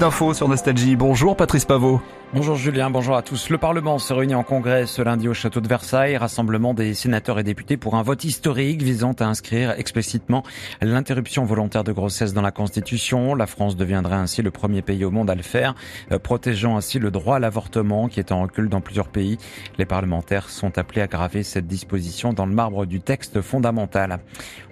d'infos sur Nostalgie. Bonjour Patrice Pavot. Bonjour Julien, bonjour à tous. Le Parlement se réunit en congrès ce lundi au château de Versailles, rassemblement des sénateurs et députés pour un vote historique visant à inscrire explicitement l'interruption volontaire de grossesse dans la Constitution. La France deviendrait ainsi le premier pays au monde à le faire, euh, protégeant ainsi le droit à l'avortement qui est en recul dans plusieurs pays. Les parlementaires sont appelés à graver cette disposition dans le marbre du texte fondamental.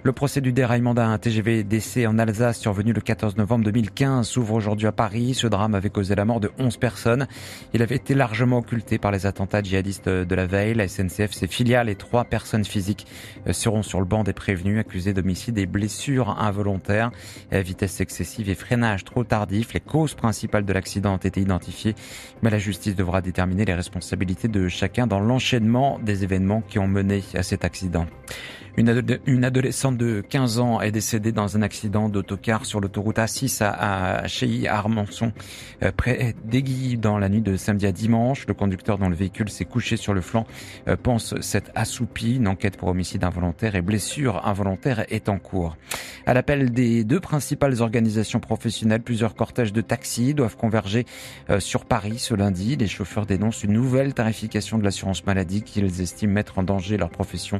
Le procès du déraillement d'un TGV DC en Alsace survenu le 14 novembre 2015 s'ouvre aujourd'hui à Paris. Ce drame avait causé la mort de 11 personnes. Il avait été largement occulté par les attentats djihadistes de la veille. La SNCF, ses filiales et trois personnes physiques euh, seront sur le banc des prévenus accusés d'homicide et blessures involontaires, euh, vitesse excessive et freinage trop tardif. Les causes principales de l'accident ont été identifiées, mais la justice devra déterminer les responsabilités de chacun dans l'enchaînement des événements qui ont mené à cet accident. Une, adolescente de 15 ans est décédée dans un accident d'autocar sur l'autoroute A6 à, à Armançon, euh, près d'Aiguille, dans la nuit de samedi à dimanche. Le conducteur dont le véhicule s'est couché sur le flanc euh, pense s'être assoupi. Une enquête pour homicide involontaire et blessure involontaire est en cours. À l'appel des deux principales organisations professionnelles, plusieurs cortèges de taxis doivent converger euh, sur Paris ce lundi. Les chauffeurs dénoncent une nouvelle tarification de l'assurance maladie qu'ils estiment mettre en danger leur profession.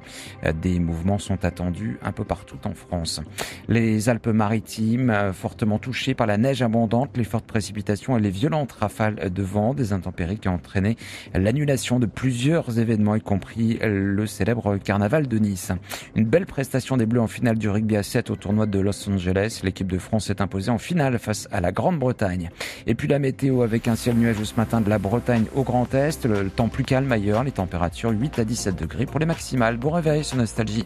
Des mouvements sont attendus un peu partout en France. Les Alpes-Maritimes, euh, fortement touchées par la neige abondante, les fortes précipitations et les violentes rafales de vent, des intempéries qui ont entraîné l'annulation de plusieurs événements, y compris le célèbre carnaval de Nice. Une belle prestation des Bleus en finale du rugby à 7 au tournoi de Los Angeles. L'équipe de France s'est imposée en finale face à la Grande-Bretagne. Et puis la météo avec un ciel nuageux ce matin de la Bretagne au Grand Est, le temps plus calme ailleurs, les températures 8 à 17 degrés pour les maximales. Bon réveil sur Nostalgie.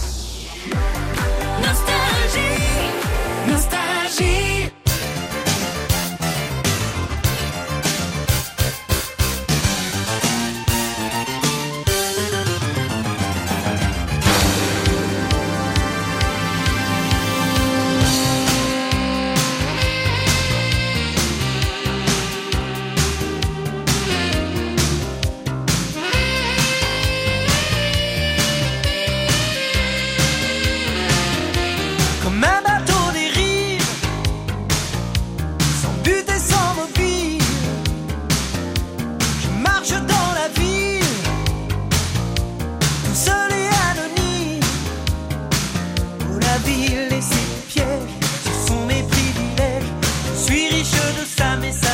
Je suis riche de ça, mais ça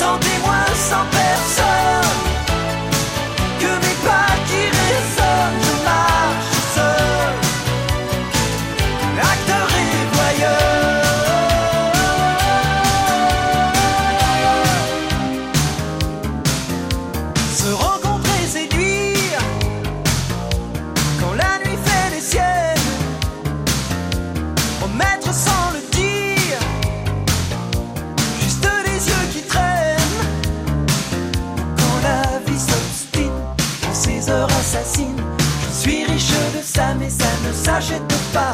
something ne s'achète pas.